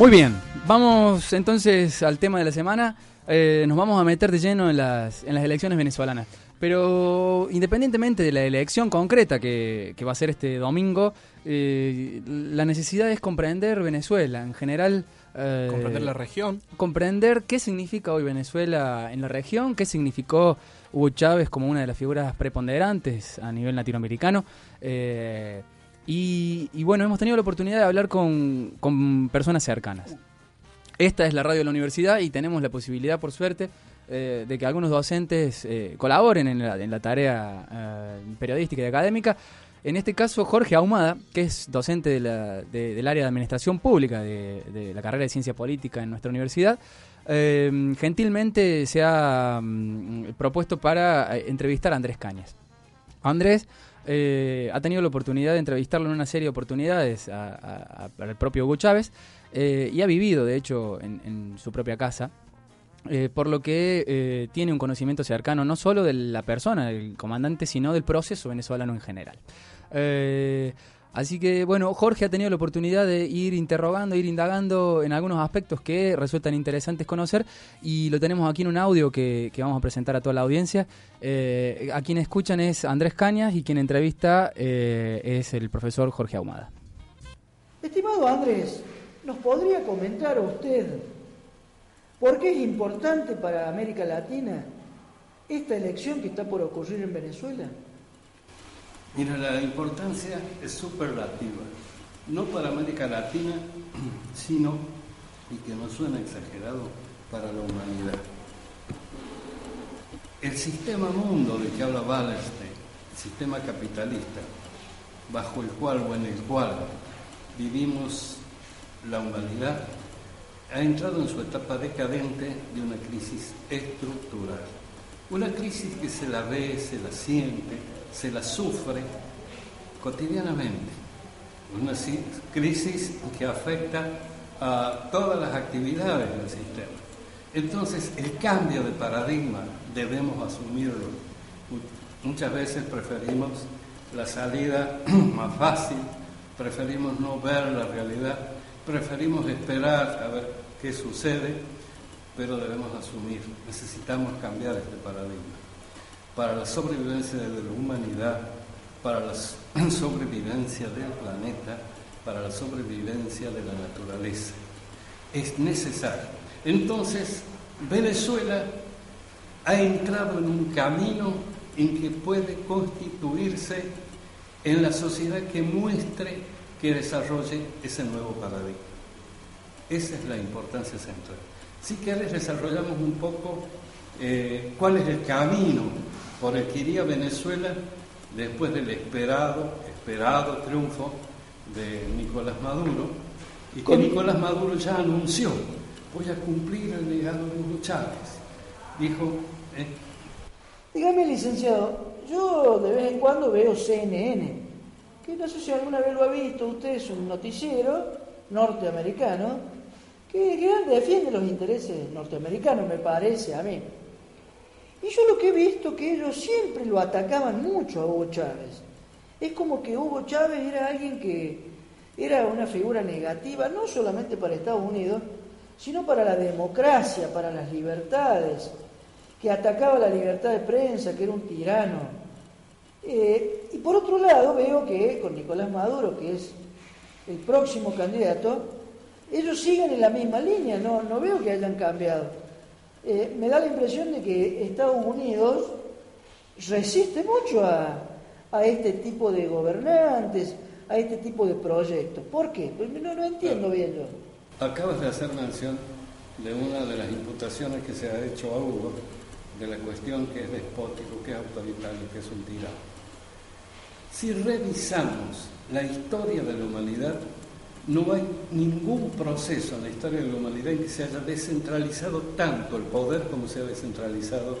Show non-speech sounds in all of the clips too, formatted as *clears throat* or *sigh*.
Muy bien, vamos entonces al tema de la semana. Eh, nos vamos a meter de lleno en las, en las elecciones venezolanas. Pero independientemente de la elección concreta que, que va a ser este domingo, eh, la necesidad es comprender Venezuela en general. eh, Comprender la región. comprender qué significa hoy Venezuela en la región, qué significó Hugo Chávez como una de las figuras preponderantes a nivel latinoamericano. eh, y, y bueno, hemos tenido la oportunidad de hablar con, con personas cercanas. Esta es la radio de la universidad y tenemos la posibilidad, por suerte, eh, de que algunos docentes eh, colaboren en la, en la tarea eh, periodística y académica. En este caso, Jorge Ahumada, que es docente de la- de- del área de Administración Pública de, de la carrera de Ciencia Política en nuestra universidad, eh, gentilmente se ha mm, propuesto para eh, entrevistar a Andrés Cañas. Andrés eh, ha tenido la oportunidad de entrevistarlo en una serie de oportunidades al propio Hugo Chávez eh, y ha vivido, de hecho, en, su propia casa. eh, por lo que tiene un conocimiento cercano no solo de la persona, del comandante, sino del proceso venezolano en general. Así que, bueno, Jorge ha tenido la oportunidad de ir interrogando, ir indagando en algunos aspectos que resultan interesantes conocer y lo tenemos aquí en un audio que, vamos a presentar a toda la audiencia. Eh, a quien escuchan es Andrés Cañas y quien entrevista eh, es el profesor Jorge Ahumada. Estimado Andrés, ¿nos podría comentar usted por qué es importante para América Latina esta elección que está por ocurrir en Venezuela? Mira, la importancia es superlativa, no para América Latina, *clears throat* sino, y que no suena exagerado, para la humanidad. El sistema mundo de que habla Wallerstein, el sistema capitalista, bajo el cual o en el cual vivimos la humanidad, ha entrado en su etapa decadente de una crisis estructural. Una crisis que se la ve, se la siente, se la sufre cotidianamente. Una si- crisis que afecta a todas las actividades del sistema. Entonces, el cambio de paradigma debemos asumirlo. Mu- Muchas veces preferimos la salida *clears throat* más fácil, preferimos no ver la realidad, preferimos esperar a ver qué sucede, pero debemos asumir, necesitamos cambiar este paradigma para la sobrevivencia de la humanidad, para la *clears throat* sobrevivencia del planeta, para la sobrevivencia de la naturaleza. Es necesario. Entonces, Venezuela ha entrado en un camino en que puede constituirse en la sociedad que muestre que desarrolle ese nuevo paradigma. Esa es la importancia central. Si querés, desarrollamos un poco eh, cuál es el camino por el que iría Venezuela después del esperado, esperado triunfo de Nicolás Maduro, y que Nicolás Maduro ya anunció, voy a cumplir el legado de Hugo Chávez. Dijo, eh, Dígame, licenciado, yo de vez en cuando veo CNN, que no sé si alguna vez lo ha visto, usted es un noticiero norteamericano que, que defiende los intereses norteamericanos, me parece a mí. Y yo lo que he visto que ellos siempre lo atacaban mucho a Hugo Chávez. Es como que Hugo Chávez era alguien que era una figura negativa, no solamente para Estados Unidos, sino para la democracia, para las libertades, que atacaba la libertad de prensa, que era un tirano. Eh, y por otro lado veo que con Nicolás Maduro, que es el próximo candidato, ellos siguen en la misma línea, no, no veo que hayan cambiado. Eh, me da la impresión de que Estados Unidos resiste mucho a, a este tipo de gobernantes, a este tipo de proyectos. ¿Por qué? Pues no lo entiendo bien yo. Acabas de hacer mención de una de las imputaciones que se ha hecho a Hugo, de la cuestión que es despótico, que es autoritario, que es un tirano. Si revisamos la historia de la humanidad, no hay ningún proceso en la historia de la humanidad en que se haya descentralizado tanto el poder como se ha descentralizado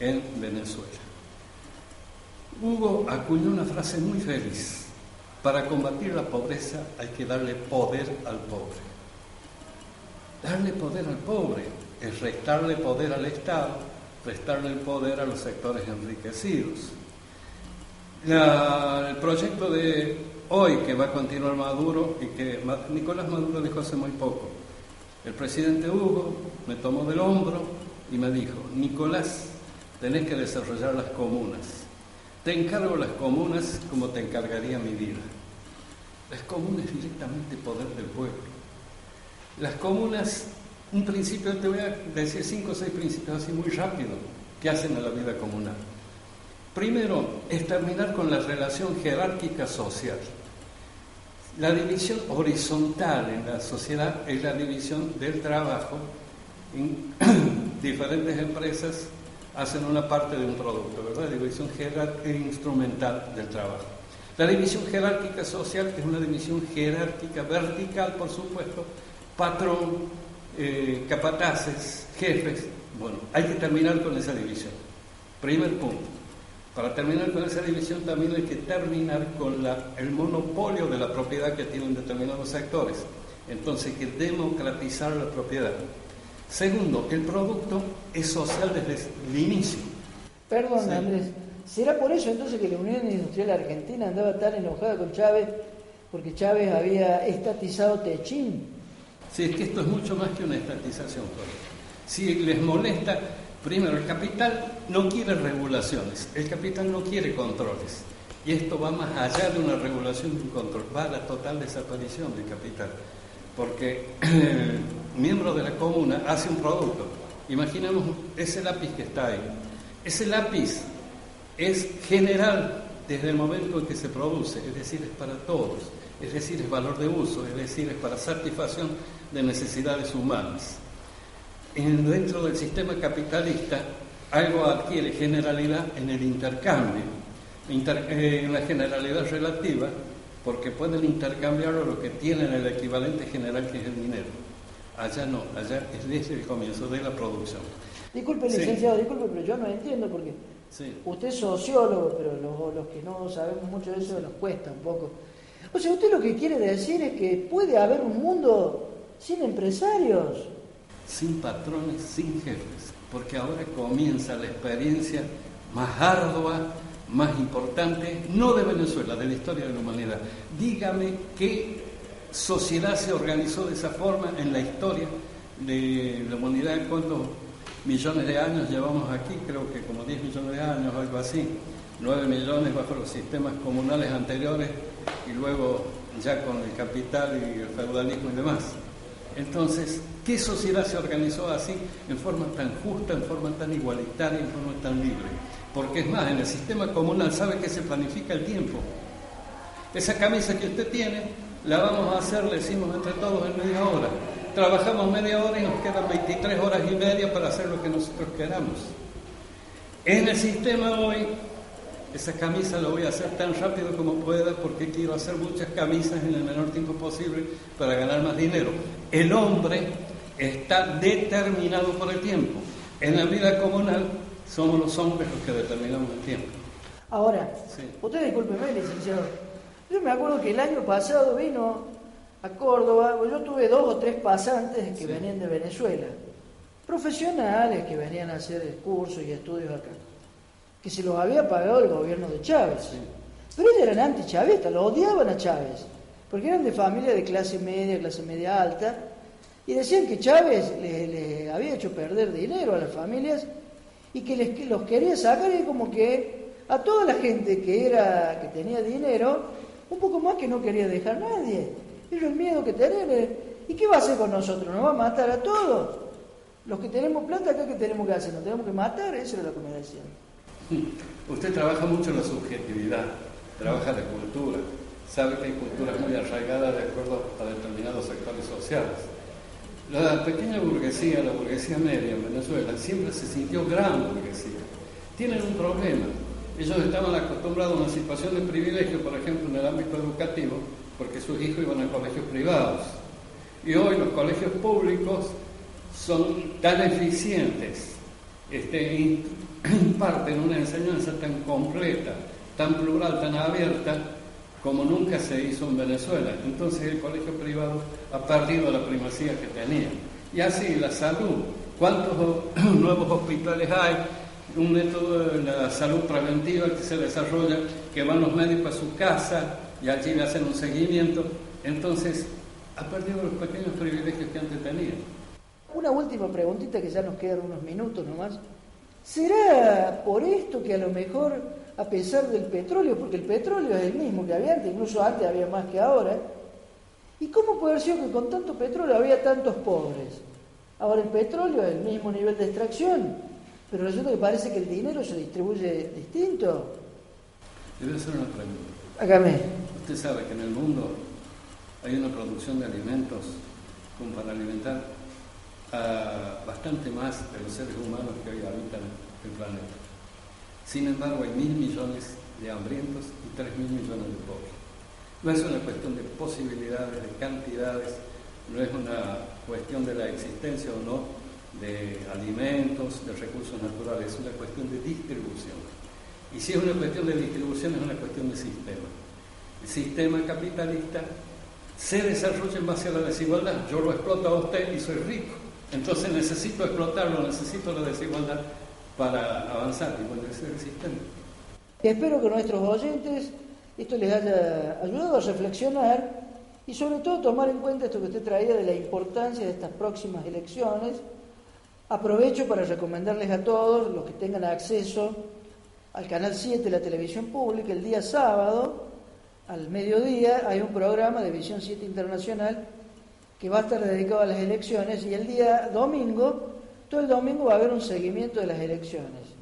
en Venezuela. Hugo acuñó una frase muy feliz. Para combatir la pobreza hay que darle poder al pobre. Darle poder al pobre es restarle poder al Estado, restarle el poder a los sectores enriquecidos. el proyecto de hoy que va a continuar Maduro y que Nicolás Maduro dijo hace muy poco, el presidente Hugo me tomó del hombro y me dijo, Nicolás, tenés que desarrollar las comunas. Te encargo las comunas como te encargaría mi vida. Las comunas directamente poder del pueblo. Las comunas, un principio, te voy a decir cinco o seis principios así muy rápido que hacen a la vida comunal. Primero, es terminar con la relación jerárquica social. La división horizontal en la sociedad es la división del trabajo en *clears throat* diferentes empresas hacen una parte de un producto, ¿verdad? División jerárquica e instrumental del trabajo. La división jerárquica social es una división jerárquica vertical, por supuesto, patrón, eh, capataces, jefes. Bueno, hay que terminar con esa división. Primer punto. Para terminar con esa división también hay que terminar con el monopolio de la propiedad que tienen determinados sectores. Entonces hay que democratizar la propiedad. Segundo, el producto es social desde el inicio. Perdón, Andrés. ¿Será por eso entonces que la Unión Industrial Argentina andaba tan enojada con Chávez porque Chávez había estatizado Techín? Sí, es que esto es mucho más que una estatización. Si les molesta, primero, el capital no quiere regulaciones, el capital no quiere controles. Y esto va más allá de una regulación y un control, va a la total desaparición del capital porque el *clears throat* miembro de la comuna hace un producto. Imaginemos ese lápiz que está ahí. Ese lápiz es general desde el momento en que se produce, es decir, es para todos, es decir, es valor de uso, es decir, es para satisfacción de necesidades humanas. Dentro del sistema capitalista, algo adquiere generalidad en el intercambio, eh, en la generalidad relativa, porque pueden intercambiarlo lo que tienen el equivalente general que es el dinero. Allá no, allá es desde el comienzo de la producción. Disculpe, licenciado, disculpe, pero yo no entiendo porque usted es sociólogo, pero los, que no sabemos mucho de eso nos cuesta un poco. O sea, usted lo que quiere decir es que puede haber un mundo sin empresarios. Sin patrones, sin jefes, porque ahora comienza la experiencia más ardua, más importante, no de Venezuela, de la historia de la humanidad. Dígame qué sociedad se organizó de esa forma en la historia de la humanidad, cuántos millones de años llevamos aquí, creo que como 10 millones de años, algo así, 9 millones bajo los sistemas comunales anteriores y luego ya con el capital y el feudalismo y demás. Entonces, ¿qué sociedad se organizó así, en forma tan justa, en forma tan igualitaria, en forma tan libre? Porque es más, en el sistema comunal sabe que se planifica el tiempo. Esa camisa que usted tiene, la vamos a hacer, le decimos entre todos en media hora. Trabajamos media hora y nos quedan 23 horas y media para hacer lo que nosotros queramos. En el sistema hoy, esa camisa la voy a hacer tan rápido como pueda porque quiero hacer muchas camisas en el menor tiempo posible para ganar más dinero. El hombre está determinado por el tiempo. En la vida comunal somos los hombres los que determinamos el tiempo. Ahora, usted discúlpeme, licenciado. Yo me acuerdo que el año pasado vino a Córdoba, pues yo tuve dos o tres pasantes que venían de Venezuela, profesionales que venían a hacer cursos y estudios acá, que se los había pagado el gobierno de Chávez. Pero ellos eran antichavistas, lo odiaban a Chávez, porque eran de familia de clase media, clase media alta, y decían que Chávez le había hecho perder dinero a las familias y que les, los quería sacar y como que a toda la gente que era que tenía dinero, un poco más que no quería dejar nadie. Era el miedo que tenían. ¿Y qué va a hacer con nosotros? ¿Nos va a matar a todos? Los que tenemos plata, ¿qué, tenemos que hacer? ¿Nos tenemos que matar? Eso era lo que me decían. *laughs* Usted trabaja mucho la subjetividad, trabaja la cultura, sabe que hay culturas muy arraigadas de acuerdo a determinados sectores sociales. La pequeña burguesía, la burguesía media en Venezuela, siempre se sintió gran burguesía. Tienen un problema. Ellos estaban acostumbrados a una situación de privilegio, por ejemplo, en el ámbito educativo, porque sus hijos iban a colegios privados. Y hoy los colegios públicos son tan eficientes, este, *clears throat* imparten una enseñanza tan completa, tan plural, tan abierta, como nunca se hizo en Venezuela. Entonces el colegio privado ha perdido la primacía que tenía. Y así la salud. ¿Cuántos *clears throat* nuevos hospitales hay? Un método de la salud preventiva que se desarrolla, que van los médicos a su casa y allí le hacen un seguimiento. Entonces ha perdido los pequeños privilegios que antes tenía. Una última preguntita que ya nos quedan unos minutos nomás. ¿Será por esto que a lo mejor, a pesar del petróleo, porque el petróleo es el mismo que había antes, incluso antes había más que ahora, ¿y cómo puede ser que con tanto petróleo había tantos pobres? Ahora el petróleo es el mismo nivel de extracción, pero resulta que parece que el dinero se distribuye distinto. A hacer una pregunta. Hágame. Usted sabe que en el mundo hay una producción de alimentos como para alimentar a bastante más de los seres humanos que hoy habitan el planeta. Sin embargo, hay mil millones de hambrientos y tres mil millones de pobres. No es una cuestión de posibilidades, de cantidades, no es una cuestión de la existencia o no de alimentos, de recursos naturales, es una cuestión de distribución. Y si es una cuestión de distribución, es una cuestión de sistema. El sistema capitalista se desarrolla en base a la desigualdad. Yo lo exploto a usted y soy rico. Entonces necesito explotarlo, necesito la desigualdad para avanzar y el sistema. Espero que nuestros oyentes esto les haya ayudado a reflexionar y sobre todo tomar en cuenta esto que usted traía de la importancia de estas próximas elecciones. Aprovecho para recomendarles a todos los que tengan acceso al Canal 7 de la televisión pública el día sábado, al mediodía, hay un programa de Visión 7 Internacional que va a estar dedicado a las elecciones y el día domingo, todo el domingo va a haber un seguimiento de las elecciones.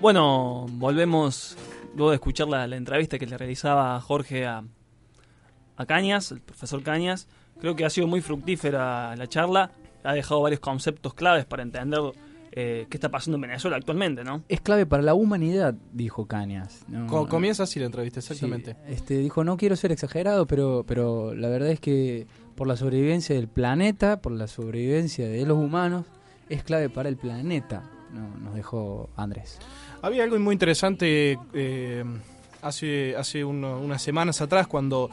Bueno, volvemos luego de escuchar la, entrevista que le realizaba Jorge a, a Cañas, el profesor Cañas. Creo que ha sido muy fructífera la charla, ha dejado varios conceptos claves para entender eh, qué está pasando en Venezuela actualmente, ¿no? Es clave para la humanidad, dijo Cañas. comienza así la entrevista, exactamente. este, dijo, no quiero ser exagerado, pero, pero la verdad es que por la sobrevivencia del planeta, por la sobrevivencia de los humanos, es clave para el planeta, nos dejó Andrés. Había algo muy interesante eh, hace, hace unas semanas atrás cuando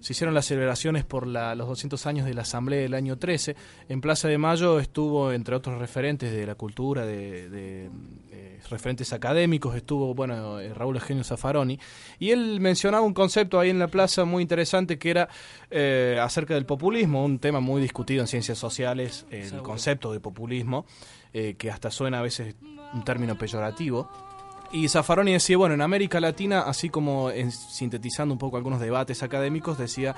se hicieron las celebraciones por los 200 años de la Asamblea del año 13. En Plaza de Mayo estuvo, entre otros referentes de la cultura, de, eh, referentes académicos, estuvo, bueno, eh, Raúl Eugenio Zaffaroni, y él mencionaba un concepto ahí en la plaza muy interesante que era eh, acerca del populismo, un tema muy discutido en ciencias sociales, el concepto de populismo, que hasta suena a veces un término peyorativo y Zaffaroni decía, bueno, en América Latina, así como sintetizando un poco algunos debates académicos, decía,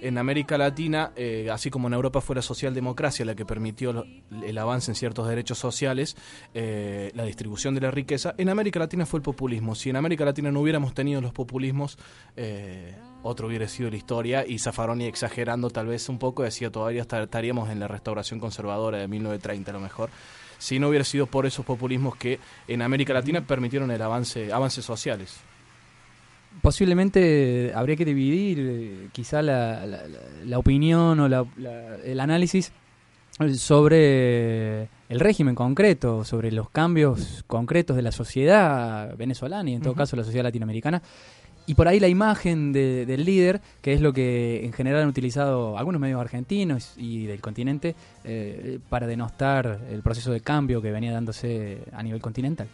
en América Latina, eh, así como en Europa fue la socialdemocracia la que permitió el avance en ciertos derechos sociales, eh, la distribución de la riqueza, en América Latina fue el populismo. Si en América Latina no hubiéramos tenido los populismos, eh, otro hubiera sido la historia y Zaffaroni exagerando tal vez un poco decía todavía estaríamos en la restauración conservadora de 1930 a lo mejor si no hubiera sido por esos populismos que en América Latina permitieron el avance, avances sociales. Posiblemente habría que dividir eh, quizá la, la, opinión o el análisis sobre el régimen concreto, sobre los cambios concretos de la sociedad venezolana y en todo caso la sociedad latinoamericana y por ahí la imagen del líder, que es lo que en general han utilizado algunos medios argentinos y del continente eh, para denostar el proceso de cambio que venía dándose a nivel continental.